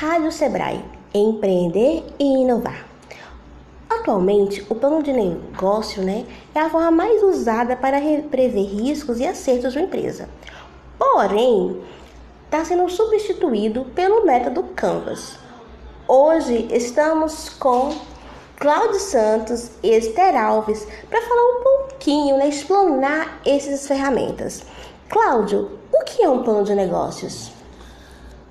Rádio Sebrae, empreender e inovar. Atualmente, o plano de negócio né, é a forma mais usada para prever riscos e acertos de uma empresa. Porém, está sendo substituído pelo método Canvas. Hoje estamos com Cláudio Santos e Esther Alves para falar um pouquinho, né, explanar essas ferramentas. Cláudio, o que é um plano de negócios?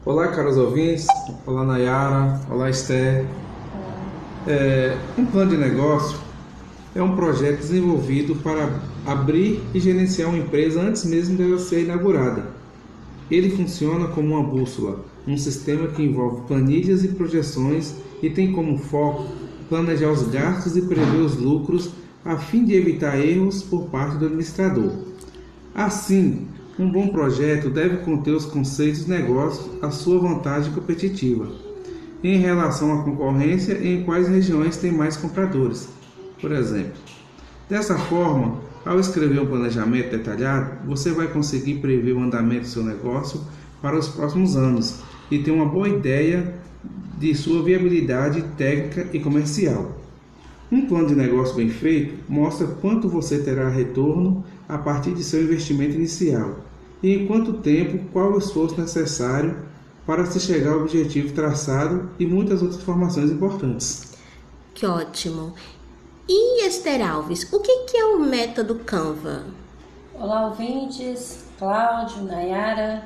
Olá, caros ouvintes. Olá, Nayara. Olá, Esther. É, um plano de negócio é um projeto desenvolvido para abrir e gerenciar uma empresa antes mesmo dela ser inaugurada. Ele funciona como uma bússola, um sistema que envolve planilhas e projeções e tem como foco planejar os gastos e prever os lucros a fim de evitar erros por parte do administrador. Assim, um bom projeto deve conter os conceitos de negócio à sua vantagem competitiva em relação à concorrência e em quais regiões tem mais compradores, por exemplo. Dessa forma, ao escrever um planejamento detalhado, você vai conseguir prever o andamento do seu negócio para os próximos anos e ter uma boa ideia de sua viabilidade técnica e comercial. Um plano de negócio bem feito mostra quanto você terá retorno a partir de seu investimento inicial e em quanto tempo, qual o esforço necessário para se chegar ao objetivo traçado e muitas outras informações importantes. Que ótimo! E Esther Alves, o que é o método Canva? Olá, ouvintes, Cláudio, Nayara.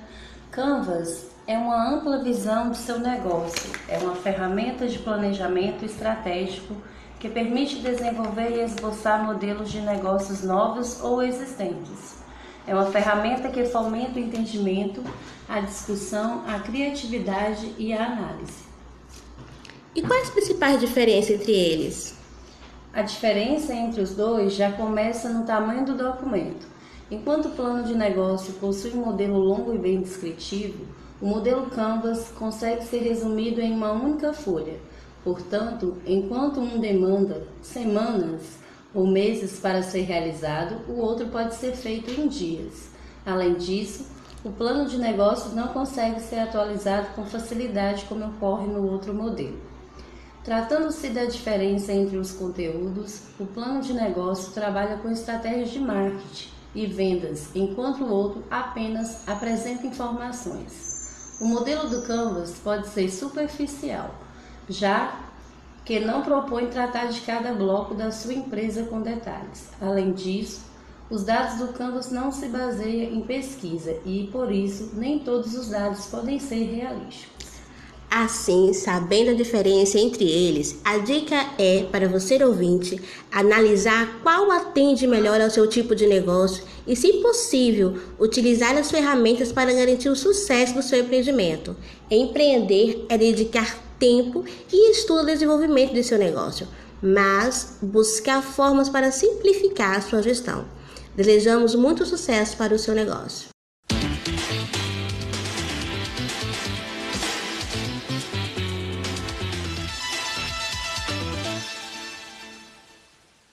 Canvas é uma ampla visão do seu negócio, é uma ferramenta de planejamento estratégico que permite desenvolver e esboçar modelos de negócios novos ou existentes. É uma ferramenta que fomenta o entendimento, a discussão, a criatividade e a análise. E quais as principais diferenças entre eles? A diferença entre os dois já começa no tamanho do documento. Enquanto o plano de negócio possui um modelo longo e bem descritivo, o modelo Canvas consegue ser resumido em uma única folha. Portanto, enquanto um demanda semanas, ou meses para ser realizado, o outro pode ser feito em dias. Além disso, o plano de negócio não consegue ser atualizado com facilidade como ocorre no outro modelo. Tratando-se da diferença entre os conteúdos, o plano de negócio trabalha com estratégias de marketing e vendas, enquanto o outro apenas apresenta informações. O modelo do Canvas pode ser superficial, já que não propõe tratar de cada bloco da sua empresa com detalhes. Além disso, os dados do Canvas não se baseiam em pesquisa e, por isso, nem todos os dados podem ser realísticos. Assim, sabendo a diferença entre eles, a dica é para você ouvinte analisar qual atende melhor ao seu tipo de negócio e, se possível, utilizar as ferramentas para garantir o sucesso do seu empreendimento. Empreender é dedicar tempo e estudo o desenvolvimento de seu negócio, mas buscar formas para simplificar a sua gestão. Desejamos muito sucesso para o seu negócio.